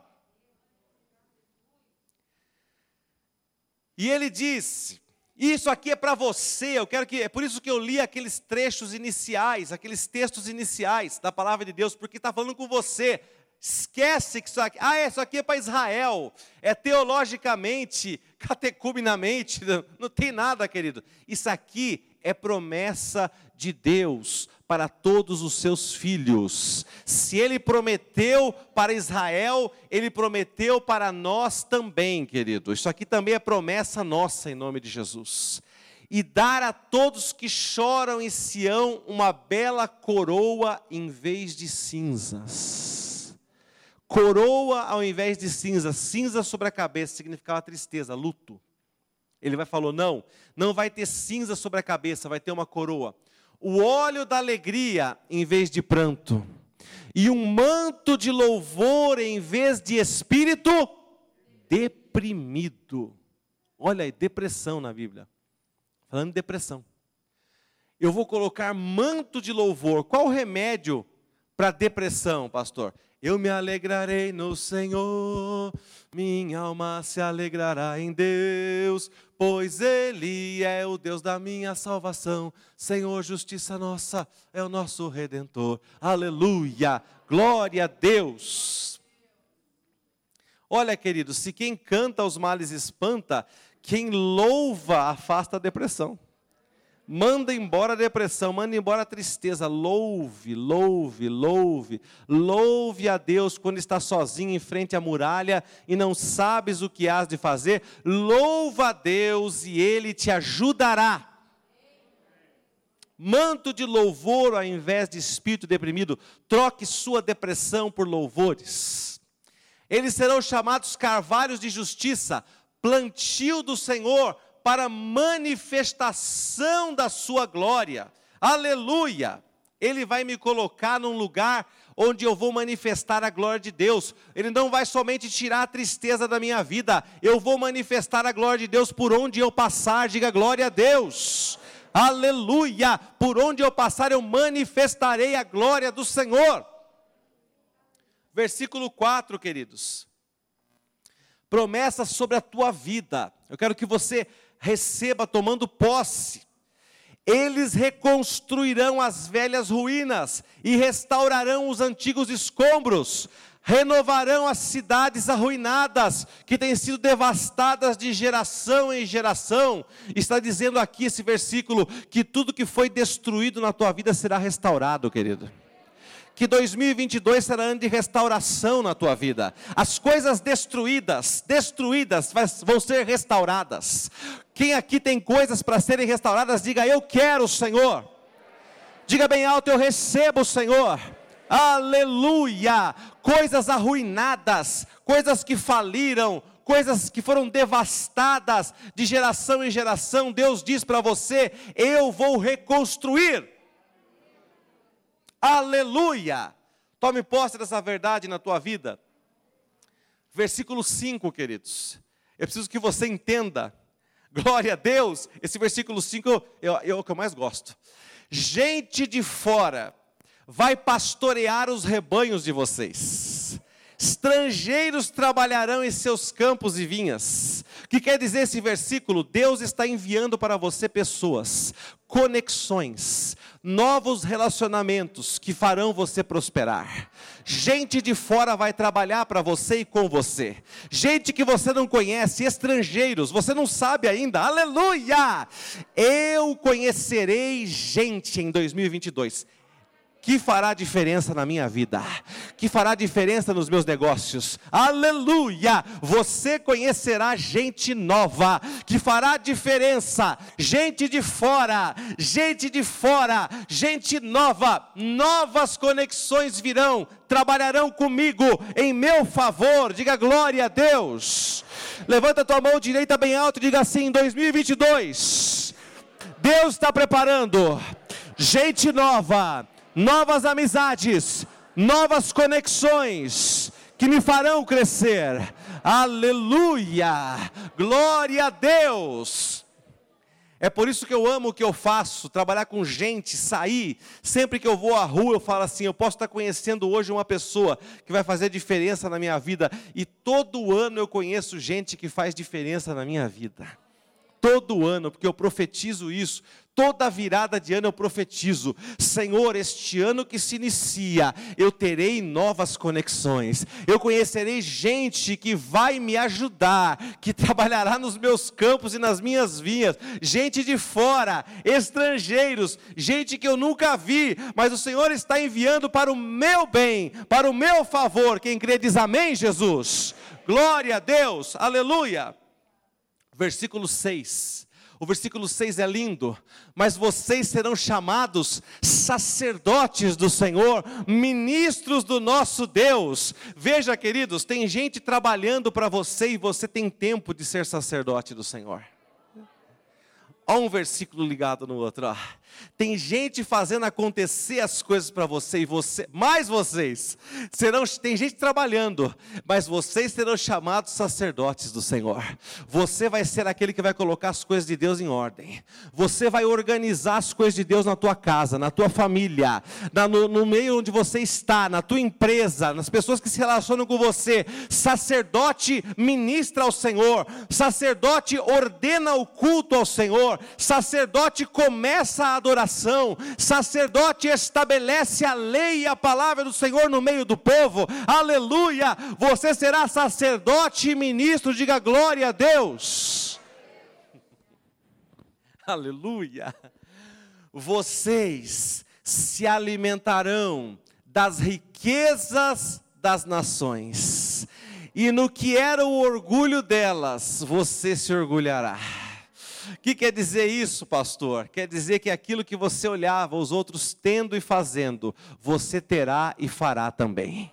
E ele disse: Isso aqui é para você. Eu quero que é por isso que eu li aqueles trechos iniciais, aqueles textos iniciais da palavra de Deus, porque está falando com você. Esquece que isso aqui, ah, isso aqui é para Israel, é teologicamente, catecumenamente, não tem nada, querido. Isso aqui é promessa de Deus para todos os seus filhos. Se ele prometeu para Israel, ele prometeu para nós também, querido. Isso aqui também é promessa nossa em nome de Jesus. E dar a todos que choram em Sião uma bela coroa em vez de cinzas coroa ao invés de cinza, cinza sobre a cabeça significava tristeza, luto. Ele vai falou: não, não vai ter cinza sobre a cabeça, vai ter uma coroa. O óleo da alegria em vez de pranto, e um manto de louvor em vez de espírito deprimido. Olha aí, depressão na Bíblia. Falando de depressão. Eu vou colocar manto de louvor. Qual o remédio para depressão, pastor? Eu me alegrarei no Senhor, minha alma se alegrará em Deus, pois Ele é o Deus da minha salvação. Senhor, justiça nossa, é o nosso redentor. Aleluia, glória a Deus. Olha, querido, se quem canta os males espanta, quem louva afasta a depressão. Manda embora a depressão, manda embora a tristeza. Louve, louve, louve. Louve a Deus quando está sozinho em frente à muralha e não sabes o que has de fazer. Louva a Deus e Ele te ajudará. Manto de louvor ao invés de espírito deprimido. Troque sua depressão por louvores. Eles serão chamados carvalhos de justiça, plantio do Senhor para manifestação da sua glória. Aleluia! Ele vai me colocar num lugar onde eu vou manifestar a glória de Deus. Ele não vai somente tirar a tristeza da minha vida, eu vou manifestar a glória de Deus por onde eu passar. Diga glória a Deus. Aleluia! Por onde eu passar, eu manifestarei a glória do Senhor. Versículo 4, queridos. Promessa sobre a tua vida. Eu quero que você receba tomando posse. Eles reconstruirão as velhas ruínas e restaurarão os antigos escombros, renovarão as cidades arruinadas, que têm sido devastadas de geração em geração. Está dizendo aqui esse versículo que tudo que foi destruído na tua vida será restaurado, querido que 2022 será ano de restauração na tua vida. As coisas destruídas, destruídas, vão ser restauradas. Quem aqui tem coisas para serem restauradas, diga eu quero, Senhor. Diga bem alto, eu recebo, Senhor. Aleluia! Coisas arruinadas, coisas que faliram, coisas que foram devastadas de geração em geração, Deus diz para você: eu vou reconstruir. Aleluia! Tome posse dessa verdade na tua vida. Versículo 5, queridos. Eu preciso que você entenda. Glória a Deus. Esse versículo 5 é o que eu mais gosto. Gente de fora vai pastorear os rebanhos de vocês. Estrangeiros trabalharão em seus campos e vinhas. O que quer dizer esse versículo? Deus está enviando para você pessoas, conexões, novos relacionamentos que farão você prosperar. Gente de fora vai trabalhar para você e com você. Gente que você não conhece, estrangeiros, você não sabe ainda. Aleluia! Eu conhecerei gente em 2022 que fará diferença na minha vida, que fará diferença nos meus negócios. Aleluia! Você conhecerá gente nova, que fará diferença, gente de fora, gente de fora, gente nova, novas conexões virão, trabalharão comigo em meu favor. Diga glória a Deus. Levanta tua mão direita bem alto e diga assim: em 2022, Deus está preparando gente nova novas amizades, novas conexões que me farão crescer. Aleluia! Glória a Deus! É por isso que eu amo o que eu faço, trabalhar com gente, sair. Sempre que eu vou à rua, eu falo assim: eu posso estar conhecendo hoje uma pessoa que vai fazer diferença na minha vida. E todo ano eu conheço gente que faz diferença na minha vida. Todo ano, porque eu profetizo isso. Toda virada de ano eu profetizo: Senhor, este ano que se inicia, eu terei novas conexões, eu conhecerei gente que vai me ajudar, que trabalhará nos meus campos e nas minhas vinhas, gente de fora, estrangeiros, gente que eu nunca vi, mas o Senhor está enviando para o meu bem, para o meu favor. Quem crê diz amém, Jesus. Glória a Deus, aleluia. Versículo 6 o versículo 6 é lindo. Mas vocês serão chamados sacerdotes do Senhor, ministros do nosso Deus. Veja, queridos, tem gente trabalhando para você e você tem tempo de ser sacerdote do Senhor. Olha um versículo ligado no outro. Ó. Tem gente fazendo acontecer as coisas para você e você, mais vocês, serão, tem gente trabalhando, mas vocês serão chamados sacerdotes do Senhor. Você vai ser aquele que vai colocar as coisas de Deus em ordem. Você vai organizar as coisas de Deus na tua casa, na tua família, na, no, no meio onde você está, na tua empresa, nas pessoas que se relacionam com você. Sacerdote ministra ao Senhor, sacerdote ordena o culto ao Senhor, sacerdote começa a adoração. Sacerdote estabelece a lei e a palavra do Senhor no meio do povo. Aleluia! Você será sacerdote e ministro, diga glória a Deus. Aleluia! Vocês se alimentarão das riquezas das nações, e no que era o orgulho delas, você se orgulhará. O que quer dizer isso, pastor? Quer dizer que aquilo que você olhava os outros tendo e fazendo, você terá e fará também.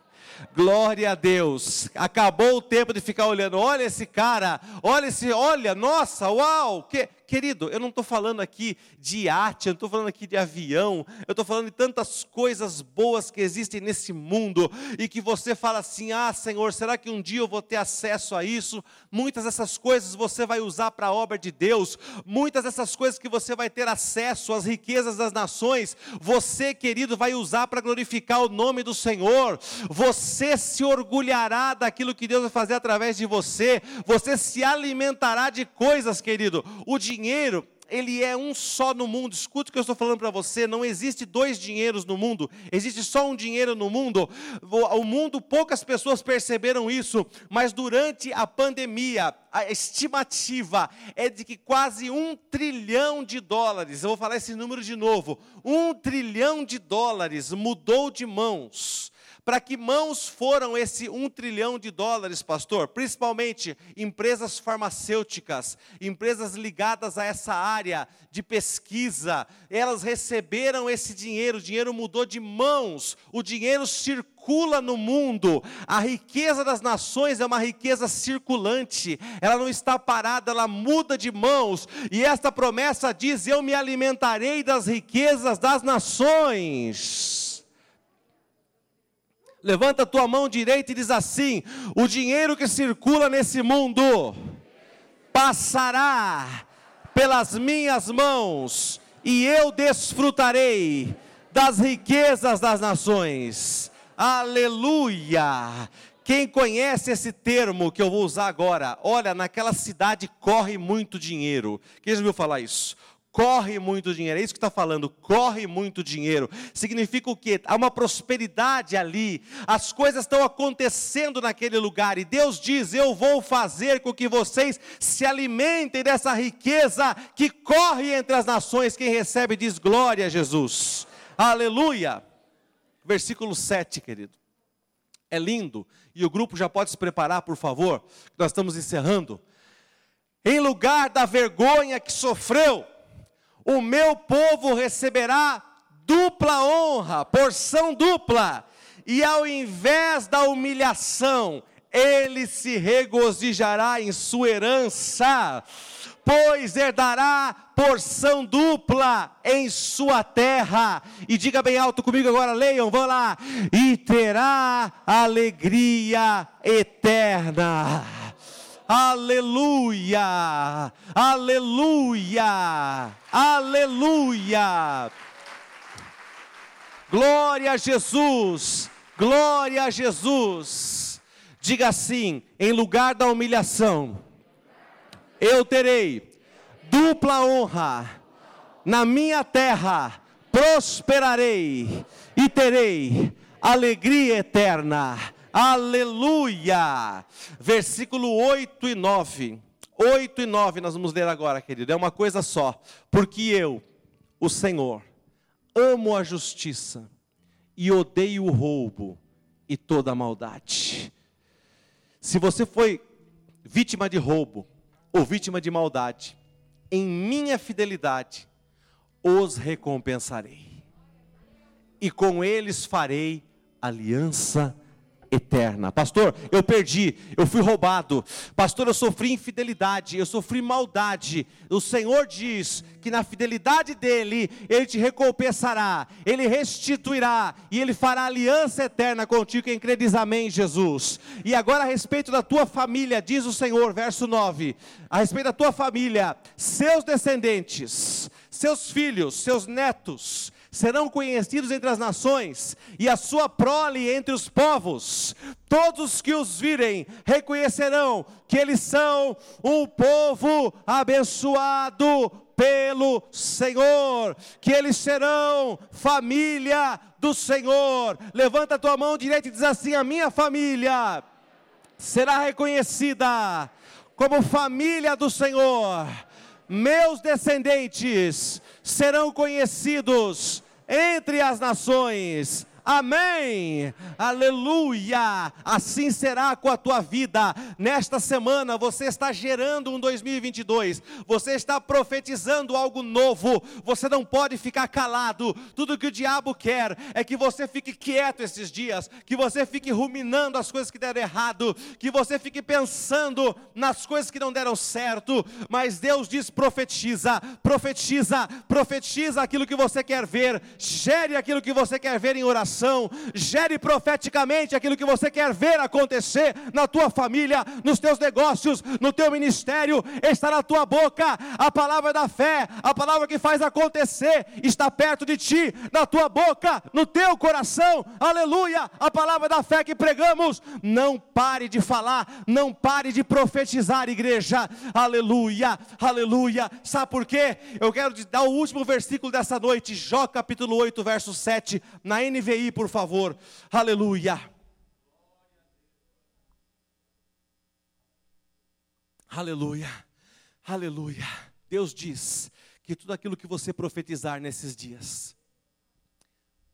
Glória a Deus. Acabou o tempo de ficar olhando. Olha esse cara, olha esse, olha, nossa, uau, que Querido, eu não estou falando aqui de iate, eu não estou falando aqui de avião, eu estou falando de tantas coisas boas que existem nesse mundo e que você fala assim: ah, Senhor, será que um dia eu vou ter acesso a isso? Muitas dessas coisas você vai usar para a obra de Deus, muitas dessas coisas que você vai ter acesso às riquezas das nações, você, querido, vai usar para glorificar o nome do Senhor, você se orgulhará daquilo que Deus vai fazer através de você, você se alimentará de coisas, querido, o dinheiro dinheiro, ele é um só no mundo. Escuta o que eu estou falando para você: não existe dois dinheiros no mundo, existe só um dinheiro no mundo. O mundo, poucas pessoas perceberam isso, mas durante a pandemia, a estimativa é de que quase um trilhão de dólares, eu vou falar esse número de novo: um trilhão de dólares mudou de mãos para que mãos foram esse um trilhão de dólares, pastor? Principalmente empresas farmacêuticas, empresas ligadas a essa área de pesquisa, elas receberam esse dinheiro, o dinheiro mudou de mãos, o dinheiro circula no mundo. A riqueza das nações é uma riqueza circulante, ela não está parada, ela muda de mãos. E esta promessa diz: Eu me alimentarei das riquezas das nações. Levanta a tua mão direita e diz assim: o dinheiro que circula nesse mundo passará pelas minhas mãos e eu desfrutarei das riquezas das nações. Aleluia! Quem conhece esse termo que eu vou usar agora? Olha, naquela cidade corre muito dinheiro. Quem já ouviu falar isso? Corre muito dinheiro. É isso que está falando, corre muito dinheiro. Significa o quê? Há uma prosperidade ali, as coisas estão acontecendo naquele lugar, e Deus diz: Eu vou fazer com que vocês se alimentem dessa riqueza que corre entre as nações. Quem recebe diz glória a Jesus. Aleluia. Versículo 7, querido. É lindo, e o grupo já pode se preparar, por favor, nós estamos encerrando. Em lugar da vergonha que sofreu, o meu povo receberá dupla honra, porção dupla, e ao invés da humilhação, ele se regozijará em sua herança, pois herdará porção dupla em sua terra. E diga bem alto comigo agora, leiam, vão lá. E terá alegria eterna. Aleluia! Aleluia! Aleluia! Glória a Jesus! Glória a Jesus! Diga assim: em lugar da humilhação, eu terei dupla honra, na minha terra prosperarei e terei alegria eterna Aleluia! Versículo 8 e 9. 8 e 9 nós vamos ler agora, querido. É uma coisa só. Porque eu, o Senhor, amo a justiça e odeio o roubo e toda a maldade. Se você foi vítima de roubo ou vítima de maldade, em minha fidelidade os recompensarei. E com eles farei aliança eterna. Pastor, eu perdi, eu fui roubado. Pastor, eu sofri infidelidade, eu sofri maldade. O Senhor diz que na fidelidade dele, ele te recompensará, ele restituirá e ele fará aliança eterna contigo. Quem crê diz amém, Jesus. E agora a respeito da tua família, diz o Senhor, verso 9: a respeito da tua família, seus descendentes, seus filhos, seus netos, serão conhecidos entre as nações, e a sua prole entre os povos. Todos que os virem reconhecerão que eles são um povo abençoado pelo Senhor, que eles serão família do Senhor. Levanta a tua mão direita e diz assim: A minha família será reconhecida como família do Senhor meus descendentes serão conhecidos entre as nações, Amém. Aleluia. Assim será com a tua vida. Nesta semana você está gerando um 2022. Você está profetizando algo novo. Você não pode ficar calado. Tudo que o diabo quer é que você fique quieto esses dias, que você fique ruminando as coisas que deram errado, que você fique pensando nas coisas que não deram certo. Mas Deus diz: profetiza, profetiza, profetiza aquilo que você quer ver. Gere aquilo que você quer ver em oração gere profeticamente aquilo que você quer ver acontecer na tua família, nos teus negócios, no teu ministério, está na tua boca a palavra da fé, a palavra que faz acontecer, está perto de ti, na tua boca, no teu coração, aleluia, a palavra da fé que pregamos, não pare de falar, não pare de profetizar, igreja, aleluia, aleluia, sabe por quê? Eu quero te dar o último versículo dessa noite, Jó capítulo 8, verso 7, na NVI, por favor. Aleluia. Aleluia. Aleluia. Deus diz que tudo aquilo que você profetizar nesses dias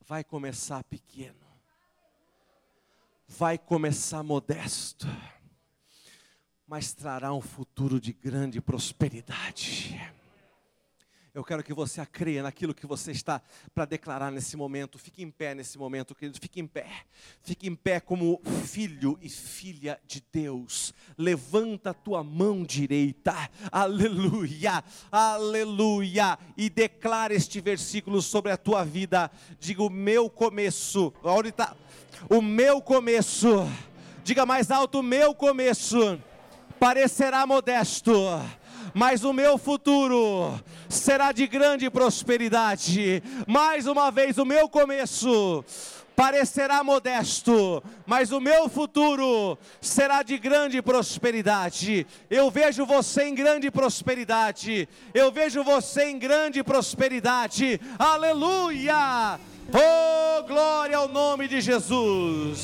vai começar pequeno. Vai começar modesto, mas trará um futuro de grande prosperidade. Eu quero que você acreia naquilo que você está para declarar nesse momento. Fique em pé nesse momento, querido. Fique em pé. Fique em pé como filho e filha de Deus. Levanta a tua mão direita. Aleluia. Aleluia. E declara este versículo sobre a tua vida. Diga o meu começo. Está? O meu começo. Diga mais alto: o meu começo parecerá modesto mas o meu futuro será de grande prosperidade. Mais uma vez, o meu começo parecerá modesto, mas o meu futuro será de grande prosperidade. Eu vejo você em grande prosperidade. Eu vejo você em grande prosperidade. Aleluia! Oh, glória ao nome de Jesus.